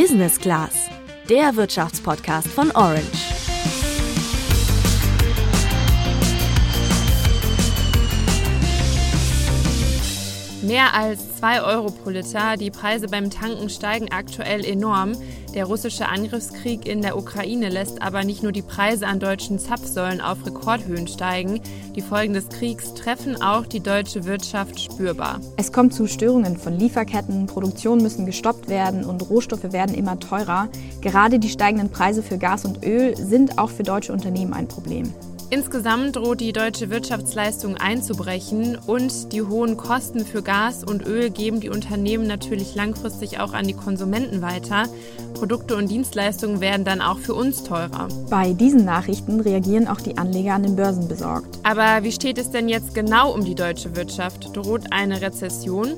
Business Class, der Wirtschaftspodcast von Orange. Mehr als 2 Euro pro Liter. Die Preise beim Tanken steigen aktuell enorm. Der russische Angriffskrieg in der Ukraine lässt aber nicht nur die Preise an deutschen Zapfsäulen auf Rekordhöhen steigen. Die Folgen des Kriegs treffen auch die deutsche Wirtschaft spürbar. Es kommt zu Störungen von Lieferketten, Produktionen müssen gestoppt werden und Rohstoffe werden immer teurer. Gerade die steigenden Preise für Gas und Öl sind auch für deutsche Unternehmen ein Problem. Insgesamt droht die deutsche Wirtschaftsleistung einzubrechen und die hohen Kosten für Gas und Öl geben die Unternehmen natürlich langfristig auch an die Konsumenten weiter. Produkte und Dienstleistungen werden dann auch für uns teurer. Bei diesen Nachrichten reagieren auch die Anleger an den Börsen besorgt. Aber wie steht es denn jetzt genau um die deutsche Wirtschaft? Droht eine Rezession?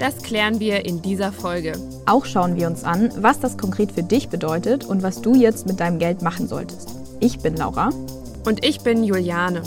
Das klären wir in dieser Folge. Auch schauen wir uns an, was das konkret für dich bedeutet und was du jetzt mit deinem Geld machen solltest. Ich bin Laura. Und ich bin Juliane.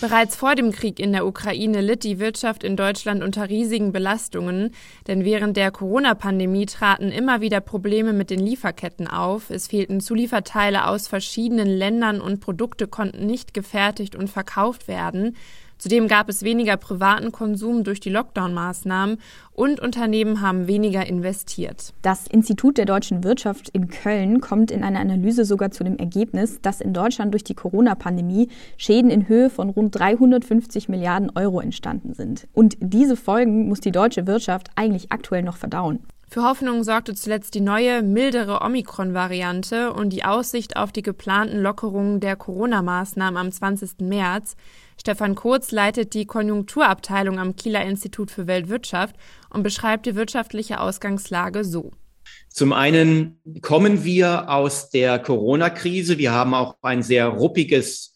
Bereits vor dem Krieg in der Ukraine litt die Wirtschaft in Deutschland unter riesigen Belastungen, denn während der Corona-Pandemie traten immer wieder Probleme mit den Lieferketten auf. Es fehlten Zulieferteile aus verschiedenen Ländern und Produkte konnten nicht gefertigt und verkauft werden. Zudem gab es weniger privaten Konsum durch die Lockdown-Maßnahmen und Unternehmen haben weniger investiert. Das Institut der deutschen Wirtschaft in Köln kommt in einer Analyse sogar zu dem Ergebnis, dass in Deutschland durch die Corona-Pandemie Schäden in Höhe von rund 350 Milliarden Euro entstanden sind. Und diese Folgen muss die deutsche Wirtschaft eigentlich aktuell noch verdauen. Für Hoffnung sorgte zuletzt die neue, mildere Omikron-Variante und die Aussicht auf die geplanten Lockerungen der Corona-Maßnahmen am 20. März. Stefan Kurz leitet die Konjunkturabteilung am Kieler Institut für Weltwirtschaft und beschreibt die wirtschaftliche Ausgangslage so. Zum einen kommen wir aus der Corona-Krise. Wir haben auch ein sehr ruppiges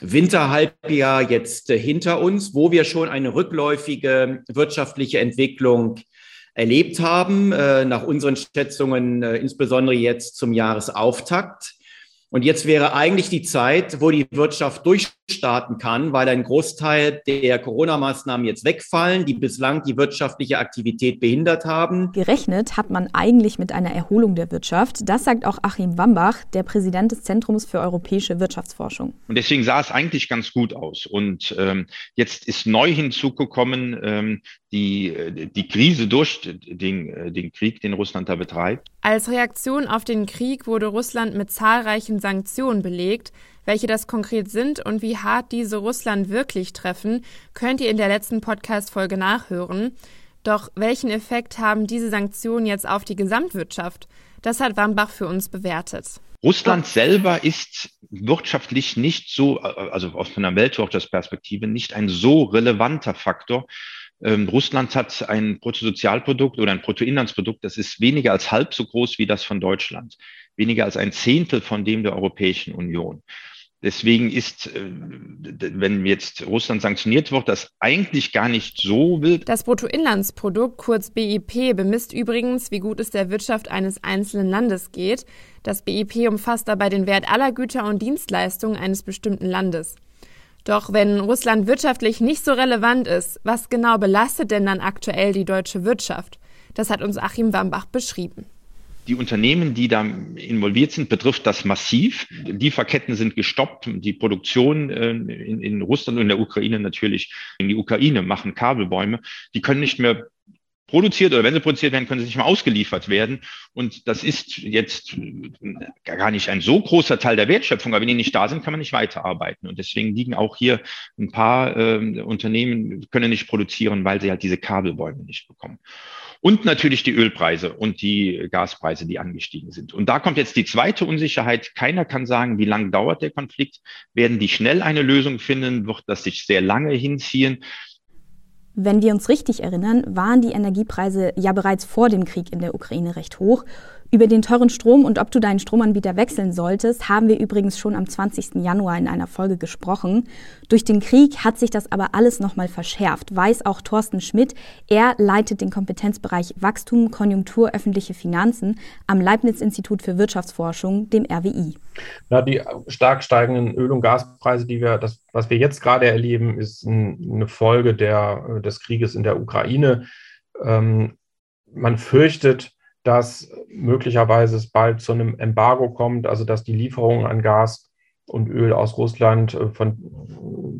Winterhalbjahr jetzt hinter uns, wo wir schon eine rückläufige wirtschaftliche Entwicklung erlebt haben, äh, nach unseren Schätzungen äh, insbesondere jetzt zum Jahresauftakt. Und jetzt wäre eigentlich die Zeit, wo die Wirtschaft durchstarten kann, weil ein Großteil der Corona-Maßnahmen jetzt wegfallen, die bislang die wirtschaftliche Aktivität behindert haben. Gerechnet hat man eigentlich mit einer Erholung der Wirtschaft. Das sagt auch Achim Wambach, der Präsident des Zentrums für europäische Wirtschaftsforschung. Und deswegen sah es eigentlich ganz gut aus. Und ähm, jetzt ist neu hinzugekommen, ähm, die, äh, die Krise durch den, äh, den Krieg, den Russland da betreibt. Als Reaktion auf den Krieg wurde Russland mit zahlreichen Sanktionen belegt. Welche das konkret sind und wie hart diese Russland wirklich treffen, könnt ihr in der letzten Podcast-Folge nachhören. Doch welchen Effekt haben diese Sanktionen jetzt auf die Gesamtwirtschaft? Das hat Wambach für uns bewertet. Russland selber ist wirtschaftlich nicht so, also aus einer Weltwirtschaftsperspektive, nicht ein so relevanter Faktor, ähm, Russland hat ein Bruttosozialprodukt oder ein Bruttoinlandsprodukt, das ist weniger als halb so groß wie das von Deutschland, weniger als ein Zehntel von dem der Europäischen Union. Deswegen ist, äh, wenn jetzt Russland sanktioniert wird, das eigentlich gar nicht so wild. Das Bruttoinlandsprodukt, kurz BIP, bemisst übrigens, wie gut es der Wirtschaft eines einzelnen Landes geht. Das BIP umfasst dabei den Wert aller Güter und Dienstleistungen eines bestimmten Landes. Doch wenn Russland wirtschaftlich nicht so relevant ist, was genau belastet denn dann aktuell die deutsche Wirtschaft? Das hat uns Achim Wambach beschrieben. Die Unternehmen, die da involviert sind, betrifft das massiv. Lieferketten sind gestoppt. Die Produktion äh, in, in Russland und in der Ukraine natürlich, in die Ukraine machen Kabelbäume. Die können nicht mehr produziert oder wenn sie produziert werden, können sie nicht mehr ausgeliefert werden. Und das ist jetzt gar nicht ein so großer Teil der Wertschöpfung, aber wenn die nicht da sind, kann man nicht weiterarbeiten. Und deswegen liegen auch hier ein paar äh, Unternehmen, können nicht produzieren, weil sie halt diese Kabelbäume nicht bekommen. Und natürlich die Ölpreise und die Gaspreise, die angestiegen sind. Und da kommt jetzt die zweite Unsicherheit. Keiner kann sagen, wie lange dauert der Konflikt. Werden die schnell eine Lösung finden? Wird das sich sehr lange hinziehen? Wenn wir uns richtig erinnern, waren die Energiepreise ja bereits vor dem Krieg in der Ukraine recht hoch über den teuren Strom und ob du deinen Stromanbieter wechseln solltest, haben wir übrigens schon am 20. Januar in einer Folge gesprochen. Durch den Krieg hat sich das aber alles nochmal verschärft, weiß auch Thorsten Schmidt. Er leitet den Kompetenzbereich Wachstum, Konjunktur, öffentliche Finanzen am Leibniz-Institut für Wirtschaftsforschung, dem RWI. Na, die stark steigenden Öl- und Gaspreise, die wir, das, was wir jetzt gerade erleben, ist eine Folge der, des Krieges in der Ukraine. Ähm, man fürchtet, dass möglicherweise es bald zu einem Embargo kommt, also dass die Lieferungen an Gas und Öl aus Russland, äh, von,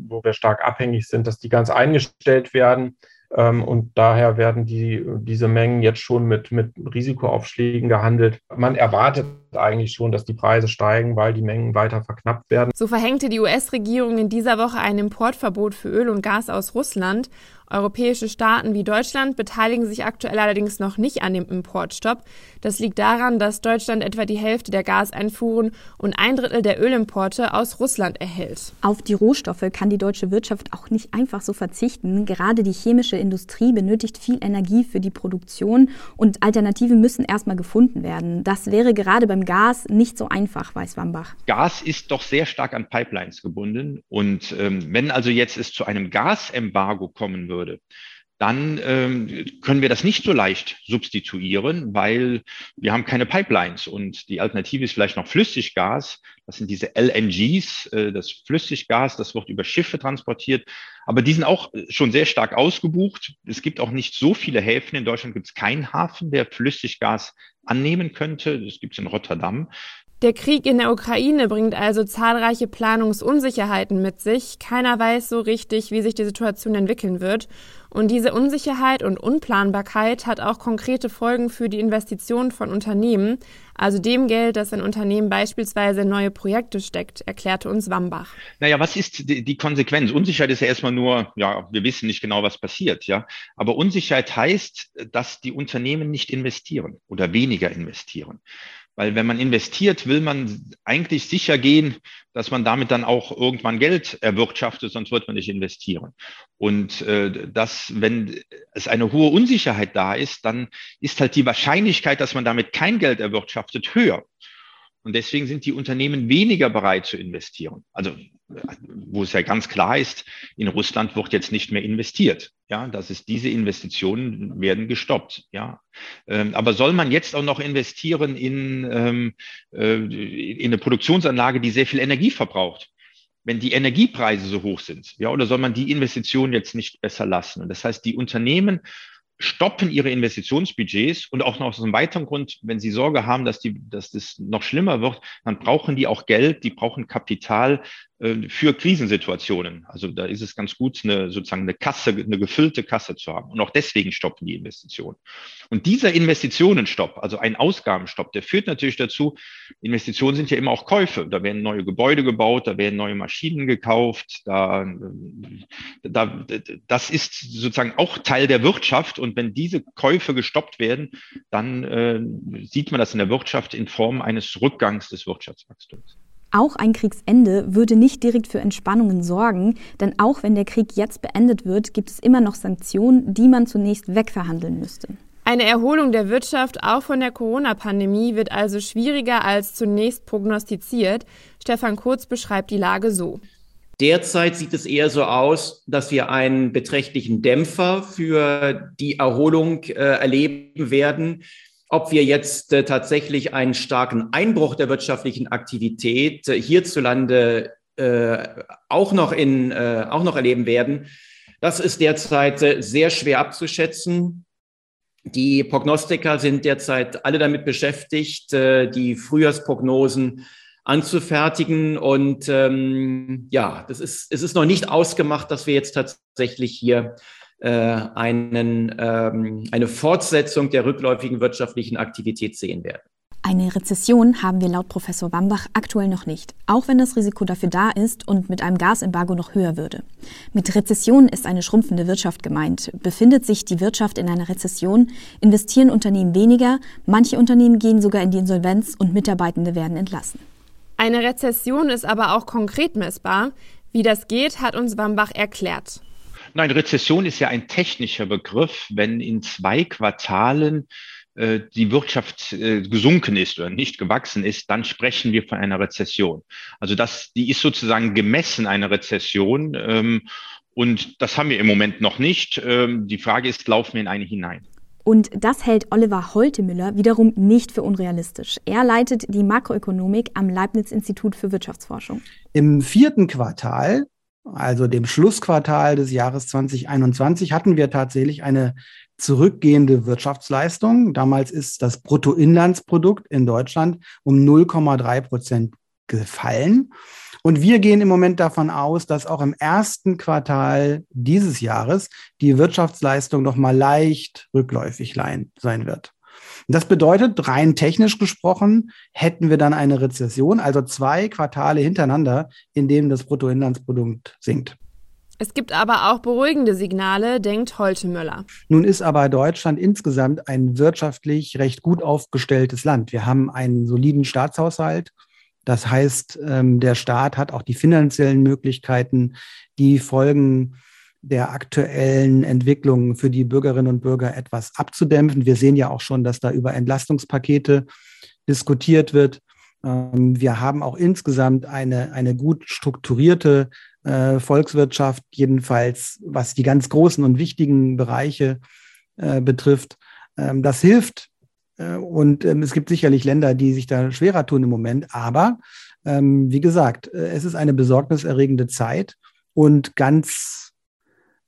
wo wir stark abhängig sind, dass die ganz eingestellt werden. Ähm, und daher werden die, diese Mengen jetzt schon mit, mit Risikoaufschlägen gehandelt. Man erwartet eigentlich schon, dass die Preise steigen, weil die Mengen weiter verknappt werden. So verhängte die US-Regierung in dieser Woche ein Importverbot für Öl und Gas aus Russland. Europäische Staaten wie Deutschland beteiligen sich aktuell allerdings noch nicht an dem Importstopp. Das liegt daran, dass Deutschland etwa die Hälfte der Gaseinfuhren und ein Drittel der Ölimporte aus Russland erhält. Auf die Rohstoffe kann die deutsche Wirtschaft auch nicht einfach so verzichten. Gerade die chemische Industrie benötigt viel Energie für die Produktion und Alternativen müssen erstmal gefunden werden. Das wäre gerade beim Gas nicht so einfach, weiß Wambach. Gas ist doch sehr stark an Pipelines gebunden und ähm, wenn also jetzt es zu einem Gasembargo kommen würde, würde, dann ähm, können wir das nicht so leicht substituieren, weil wir haben keine Pipelines und die Alternative ist vielleicht noch Flüssiggas. Das sind diese LNGs, äh, das Flüssiggas, das wird über Schiffe transportiert, aber die sind auch schon sehr stark ausgebucht. Es gibt auch nicht so viele Häfen. In Deutschland gibt es keinen Hafen, der Flüssiggas annehmen könnte. Das gibt es in Rotterdam. Der Krieg in der Ukraine bringt also zahlreiche Planungsunsicherheiten mit sich. Keiner weiß so richtig, wie sich die Situation entwickeln wird. Und diese Unsicherheit und Unplanbarkeit hat auch konkrete Folgen für die Investitionen von Unternehmen, also dem Geld, das ein Unternehmen beispielsweise in neue Projekte steckt, erklärte uns Wambach. Naja, was ist die, die Konsequenz? Unsicherheit ist ja erstmal nur, ja, wir wissen nicht genau, was passiert, ja. Aber Unsicherheit heißt, dass die Unternehmen nicht investieren oder weniger investieren. Weil wenn man investiert, will man eigentlich sicher gehen, dass man damit dann auch irgendwann Geld erwirtschaftet, sonst wird man nicht investieren. Und äh, das, wenn es eine hohe Unsicherheit da ist, dann ist halt die Wahrscheinlichkeit, dass man damit kein Geld erwirtschaftet, höher. Und deswegen sind die Unternehmen weniger bereit zu investieren. Also wo es ja ganz klar ist, in Russland wird jetzt nicht mehr investiert. Ja, das ist diese Investitionen werden gestoppt. Ja, ähm, aber soll man jetzt auch noch investieren in, ähm, äh, in eine Produktionsanlage, die sehr viel Energie verbraucht? Wenn die Energiepreise so hoch sind, ja, oder soll man die Investitionen jetzt nicht besser lassen? Und das heißt, die Unternehmen stoppen ihre Investitionsbudgets und auch noch aus einem weiteren Grund, wenn sie Sorge haben, dass, die, dass das noch schlimmer wird, dann brauchen die auch Geld, die brauchen Kapital, äh, für Krisensituationen. Also da ist es ganz gut, eine, sozusagen eine Kasse, eine gefüllte Kasse zu haben. Und auch deswegen stoppen die Investitionen. Und dieser Investitionenstopp, also ein Ausgabenstopp, der führt natürlich dazu, Investitionen sind ja immer auch Käufe. Da werden neue Gebäude gebaut, da werden neue Maschinen gekauft, da, da, das ist sozusagen auch Teil der Wirtschaft. Und wenn diese Käufe gestoppt werden, dann äh, sieht man das in der Wirtschaft in Form eines Rückgangs des Wirtschaftswachstums. Auch ein Kriegsende würde nicht direkt für Entspannungen sorgen, denn auch wenn der Krieg jetzt beendet wird, gibt es immer noch Sanktionen, die man zunächst wegverhandeln müsste. Eine Erholung der Wirtschaft auch von der Corona-Pandemie wird also schwieriger als zunächst prognostiziert. Stefan Kurz beschreibt die Lage so. Derzeit sieht es eher so aus, dass wir einen beträchtlichen Dämpfer für die Erholung äh, erleben werden. Ob wir jetzt äh, tatsächlich einen starken Einbruch der wirtschaftlichen Aktivität äh, hierzulande äh, auch, noch in, äh, auch noch erleben werden, das ist derzeit äh, sehr schwer abzuschätzen. Die Prognostiker sind derzeit alle damit beschäftigt, die Frühjahrsprognosen anzufertigen. Und ähm, ja, das ist, es ist noch nicht ausgemacht, dass wir jetzt tatsächlich hier äh, einen, ähm, eine Fortsetzung der rückläufigen wirtschaftlichen Aktivität sehen werden. Eine Rezession haben wir laut Professor Wambach aktuell noch nicht, auch wenn das Risiko dafür da ist und mit einem Gasembargo noch höher würde. Mit Rezession ist eine schrumpfende Wirtschaft gemeint. Befindet sich die Wirtschaft in einer Rezession, investieren Unternehmen weniger, manche Unternehmen gehen sogar in die Insolvenz und Mitarbeitende werden entlassen. Eine Rezession ist aber auch konkret messbar. Wie das geht, hat uns Wambach erklärt. Nein, Rezession ist ja ein technischer Begriff. Wenn in zwei Quartalen äh, die Wirtschaft äh, gesunken ist oder nicht gewachsen ist, dann sprechen wir von einer Rezession. Also das, die ist sozusagen gemessen eine Rezession. Ähm, und das haben wir im Moment noch nicht. Ähm, die Frage ist, laufen wir in eine hinein? Und das hält Oliver Holtemüller wiederum nicht für unrealistisch. Er leitet die Makroökonomik am Leibniz-Institut für Wirtschaftsforschung. Im vierten Quartal also dem Schlussquartal des Jahres 2021, hatten wir tatsächlich eine zurückgehende Wirtschaftsleistung. Damals ist das Bruttoinlandsprodukt in Deutschland um 0,3 Prozent gefallen. Und wir gehen im Moment davon aus, dass auch im ersten Quartal dieses Jahres die Wirtschaftsleistung noch mal leicht rückläufig sein wird. Das bedeutet, rein technisch gesprochen, hätten wir dann eine Rezession, also zwei Quartale hintereinander, in denen das Bruttoinlandsprodukt sinkt. Es gibt aber auch beruhigende Signale, denkt Holte Müller. Nun ist aber Deutschland insgesamt ein wirtschaftlich recht gut aufgestelltes Land. Wir haben einen soliden Staatshaushalt. Das heißt, ähm, der Staat hat auch die finanziellen Möglichkeiten, die Folgen der aktuellen Entwicklungen für die Bürgerinnen und Bürger etwas abzudämpfen. Wir sehen ja auch schon, dass da über Entlastungspakete diskutiert wird. Ähm, wir haben auch insgesamt eine, eine gut strukturierte äh, Volkswirtschaft, jedenfalls was die ganz großen und wichtigen Bereiche äh, betrifft. Ähm, das hilft. Äh, und ähm, es gibt sicherlich Länder, die sich da schwerer tun im Moment. Aber wie gesagt, es ist eine besorgniserregende Zeit und ganz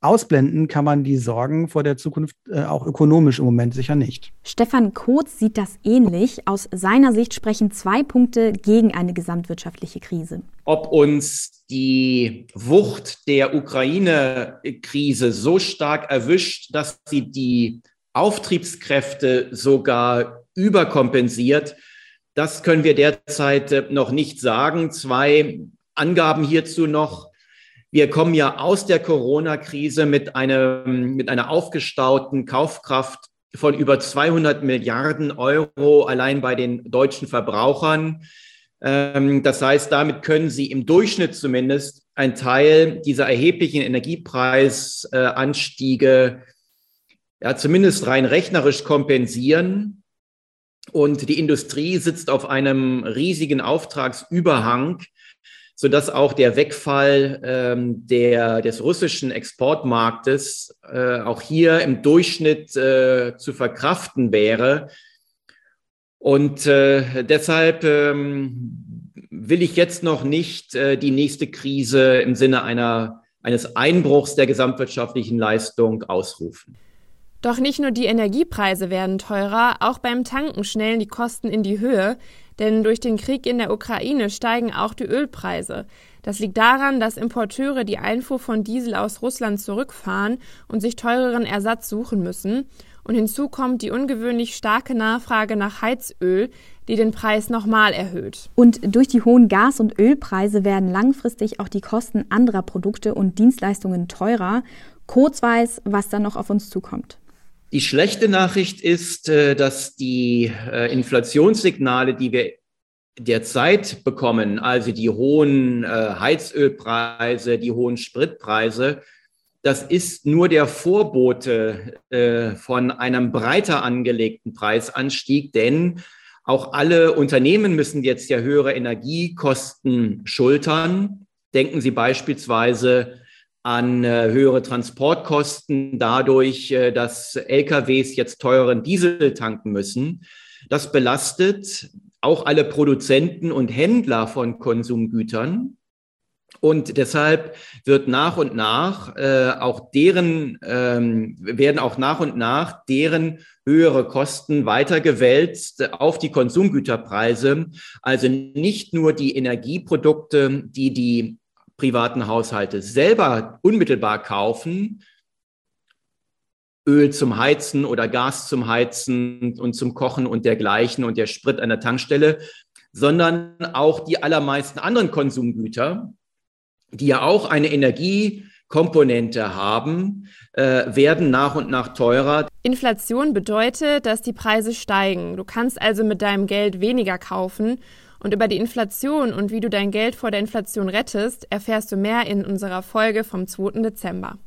Ausblenden kann man die Sorgen vor der Zukunft äh, auch ökonomisch im Moment sicher nicht. Stefan Kotz sieht das ähnlich. Aus seiner Sicht sprechen zwei Punkte gegen eine gesamtwirtschaftliche Krise. Ob uns die Wucht der Ukraine-Krise so stark erwischt, dass sie die Auftriebskräfte sogar überkompensiert, das können wir derzeit äh, noch nicht sagen. Zwei Angaben hierzu noch. Wir kommen ja aus der Corona-Krise mit, mit einer aufgestauten Kaufkraft von über 200 Milliarden Euro allein bei den deutschen Verbrauchern. Ähm, das heißt, damit können Sie im Durchschnitt zumindest einen Teil dieser erheblichen Energiepreisanstiege ja, zumindest rein rechnerisch kompensieren. Und die Industrie sitzt auf einem riesigen Auftragsüberhang, sodass auch der Wegfall ähm, der, des russischen Exportmarktes äh, auch hier im Durchschnitt äh, zu verkraften wäre. Und äh, deshalb ähm, will ich jetzt noch nicht äh, die nächste Krise im Sinne einer, eines Einbruchs der gesamtwirtschaftlichen Leistung ausrufen. Doch nicht nur die Energiepreise werden teurer, auch beim Tanken schnellen die Kosten in die Höhe, denn durch den Krieg in der Ukraine steigen auch die Ölpreise. Das liegt daran, dass Importeure die Einfuhr von Diesel aus Russland zurückfahren und sich teureren Ersatz suchen müssen. Und hinzu kommt die ungewöhnlich starke Nachfrage nach Heizöl, die den Preis nochmal erhöht. Und durch die hohen Gas- und Ölpreise werden langfristig auch die Kosten anderer Produkte und Dienstleistungen teurer. Kurz weiß, was dann noch auf uns zukommt. Die schlechte Nachricht ist, äh, dass die äh, Inflationssignale, die wir derzeit bekommen, also die hohen äh, Heizölpreise, die hohen Spritpreise, das ist nur der Vorbote von einem breiter angelegten Preisanstieg, denn auch alle Unternehmen müssen jetzt ja höhere Energiekosten schultern. Denken Sie beispielsweise an äh, höhere Transportkosten dadurch, äh, dass LKWs jetzt teuren Diesel tanken müssen. Das belastet auch alle Produzenten und Händler von Konsumgütern. Und deshalb wird nach und nach äh, auch deren, ähm, werden auch nach und nach deren höhere Kosten weitergewälzt auf die Konsumgüterpreise. Also nicht nur die Energieprodukte, die die privaten Haushalte selber unmittelbar kaufen, Öl zum Heizen oder Gas zum Heizen und zum Kochen und dergleichen und der Sprit an der Tankstelle, sondern auch die allermeisten anderen Konsumgüter, die ja auch eine Energiekomponente haben, äh, werden nach und nach teurer. Inflation bedeutet, dass die Preise steigen. Du kannst also mit deinem Geld weniger kaufen und über die Inflation und wie du dein Geld vor der Inflation rettest, erfährst du mehr in unserer Folge vom 2. Dezember.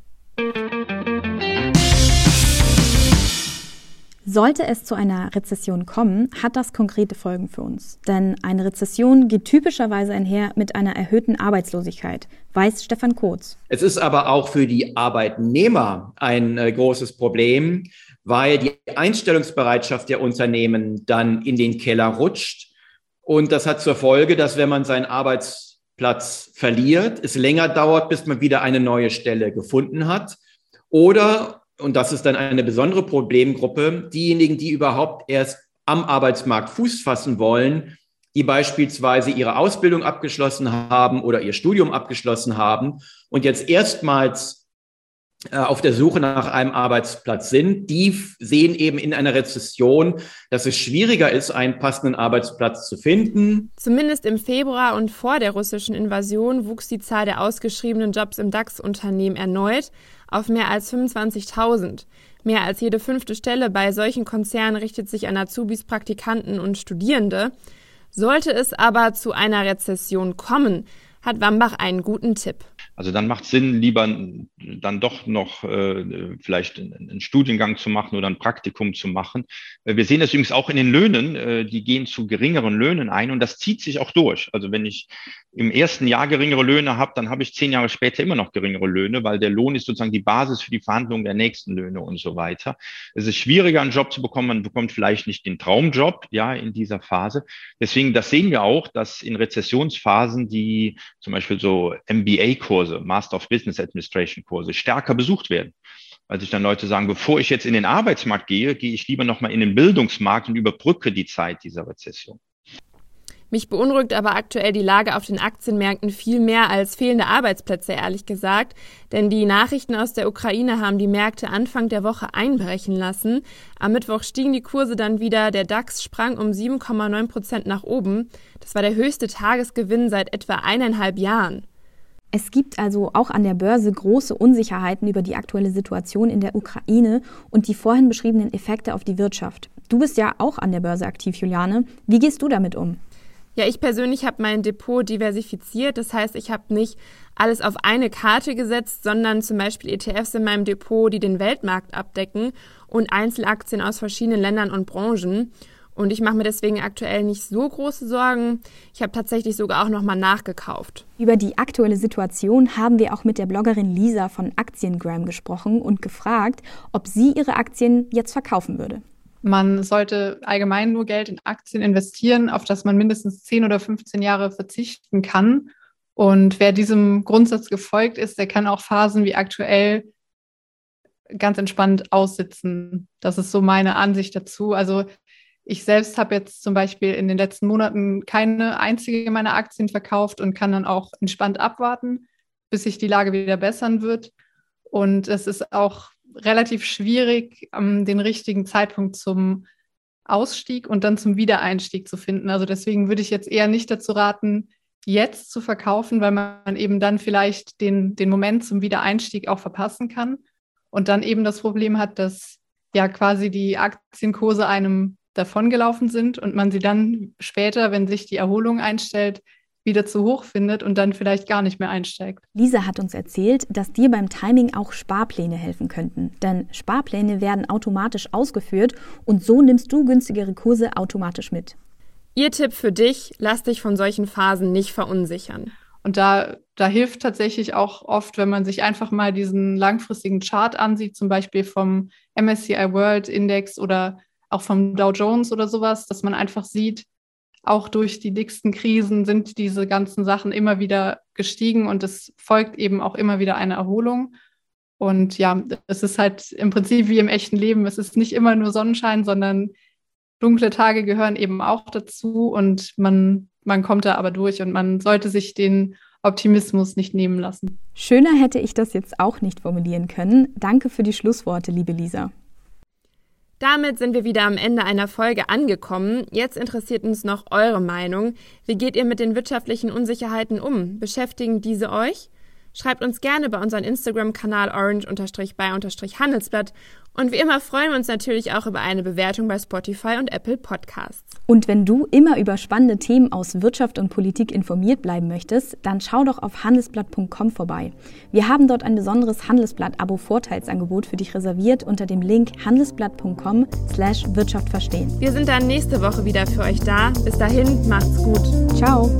Sollte es zu einer Rezession kommen, hat das konkrete Folgen für uns. Denn eine Rezession geht typischerweise einher mit einer erhöhten Arbeitslosigkeit, weiß Stefan Kotz. Es ist aber auch für die Arbeitnehmer ein äh, großes Problem, weil die Einstellungsbereitschaft der Unternehmen dann in den Keller rutscht und das hat zur Folge, dass wenn man seinen Arbeitsplatz verliert, es länger dauert, bis man wieder eine neue Stelle gefunden hat. Oder und das ist dann eine besondere Problemgruppe, diejenigen, die überhaupt erst am Arbeitsmarkt Fuß fassen wollen, die beispielsweise ihre Ausbildung abgeschlossen haben oder ihr Studium abgeschlossen haben und jetzt erstmals auf der Suche nach einem Arbeitsplatz sind, die sehen eben in einer Rezession, dass es schwieriger ist, einen passenden Arbeitsplatz zu finden. Zumindest im Februar und vor der russischen Invasion wuchs die Zahl der ausgeschriebenen Jobs im DAX-Unternehmen erneut auf mehr als 25.000. Mehr als jede fünfte Stelle bei solchen Konzernen richtet sich an Azubis, Praktikanten und Studierende. Sollte es aber zu einer Rezession kommen, hat Wambach einen guten Tipp. Also dann macht es Sinn, lieber dann doch noch äh, vielleicht einen Studiengang zu machen oder ein Praktikum zu machen. Äh, wir sehen das übrigens auch in den Löhnen, äh, die gehen zu geringeren Löhnen ein und das zieht sich auch durch. Also wenn ich im ersten Jahr geringere Löhne habe, dann habe ich zehn Jahre später immer noch geringere Löhne, weil der Lohn ist sozusagen die Basis für die Verhandlung der nächsten Löhne und so weiter. Es ist schwieriger, einen Job zu bekommen. Man bekommt vielleicht nicht den Traumjob, ja, in dieser Phase. Deswegen, das sehen wir auch, dass in Rezessionsphasen die zum Beispiel so MBA-Kurse Kurse, Master of Business Administration Kurse stärker besucht werden. Weil sich dann Leute sagen, bevor ich jetzt in den Arbeitsmarkt gehe, gehe ich lieber nochmal in den Bildungsmarkt und überbrücke die Zeit dieser Rezession. Mich beunruhigt aber aktuell die Lage auf den Aktienmärkten viel mehr als fehlende Arbeitsplätze, ehrlich gesagt. Denn die Nachrichten aus der Ukraine haben die Märkte Anfang der Woche einbrechen lassen. Am Mittwoch stiegen die Kurse dann wieder. Der DAX sprang um 7,9 Prozent nach oben. Das war der höchste Tagesgewinn seit etwa eineinhalb Jahren. Es gibt also auch an der Börse große Unsicherheiten über die aktuelle Situation in der Ukraine und die vorhin beschriebenen Effekte auf die Wirtschaft. Du bist ja auch an der Börse aktiv, Juliane. Wie gehst du damit um? Ja, ich persönlich habe mein Depot diversifiziert. Das heißt, ich habe nicht alles auf eine Karte gesetzt, sondern zum Beispiel ETFs in meinem Depot, die den Weltmarkt abdecken und Einzelaktien aus verschiedenen Ländern und Branchen. Und ich mache mir deswegen aktuell nicht so große Sorgen. Ich habe tatsächlich sogar auch nochmal nachgekauft. Über die aktuelle Situation haben wir auch mit der Bloggerin Lisa von Aktiengram gesprochen und gefragt, ob sie ihre Aktien jetzt verkaufen würde. Man sollte allgemein nur Geld in Aktien investieren, auf das man mindestens 10 oder 15 Jahre verzichten kann. Und wer diesem Grundsatz gefolgt ist, der kann auch Phasen wie aktuell ganz entspannt aussitzen. Das ist so meine Ansicht dazu. Also ich selbst habe jetzt zum Beispiel in den letzten Monaten keine einzige meiner Aktien verkauft und kann dann auch entspannt abwarten, bis sich die Lage wieder bessern wird. Und es ist auch relativ schwierig, den richtigen Zeitpunkt zum Ausstieg und dann zum Wiedereinstieg zu finden. Also deswegen würde ich jetzt eher nicht dazu raten, jetzt zu verkaufen, weil man eben dann vielleicht den, den Moment zum Wiedereinstieg auch verpassen kann und dann eben das Problem hat, dass ja quasi die Aktienkurse einem davongelaufen sind und man sie dann später, wenn sich die Erholung einstellt, wieder zu hoch findet und dann vielleicht gar nicht mehr einsteigt. Lisa hat uns erzählt, dass dir beim Timing auch Sparpläne helfen könnten. Denn Sparpläne werden automatisch ausgeführt und so nimmst du günstigere Kurse automatisch mit. Ihr Tipp für dich, lass dich von solchen Phasen nicht verunsichern. Und da, da hilft tatsächlich auch oft, wenn man sich einfach mal diesen langfristigen Chart ansieht, zum Beispiel vom MSCI World Index oder auch vom Dow Jones oder sowas, dass man einfach sieht, auch durch die dicksten Krisen sind diese ganzen Sachen immer wieder gestiegen und es folgt eben auch immer wieder eine Erholung. Und ja, es ist halt im Prinzip wie im echten Leben. Es ist nicht immer nur Sonnenschein, sondern dunkle Tage gehören eben auch dazu und man, man kommt da aber durch und man sollte sich den Optimismus nicht nehmen lassen. Schöner hätte ich das jetzt auch nicht formulieren können. Danke für die Schlussworte, liebe Lisa. Damit sind wir wieder am Ende einer Folge angekommen. Jetzt interessiert uns noch eure Meinung. Wie geht ihr mit den wirtschaftlichen Unsicherheiten um? Beschäftigen diese euch? Schreibt uns gerne bei unserem Instagram-Kanal orange-by-handelsblatt und wie immer freuen wir uns natürlich auch über eine Bewertung bei Spotify und Apple Podcasts. Und wenn du immer über spannende Themen aus Wirtschaft und Politik informiert bleiben möchtest, dann schau doch auf handelsblatt.com vorbei. Wir haben dort ein besonderes Handelsblatt-Abo-Vorteilsangebot für dich reserviert unter dem Link handelsblatt.com slash Wirtschaft verstehen. Wir sind dann nächste Woche wieder für euch da. Bis dahin, macht's gut. Ciao.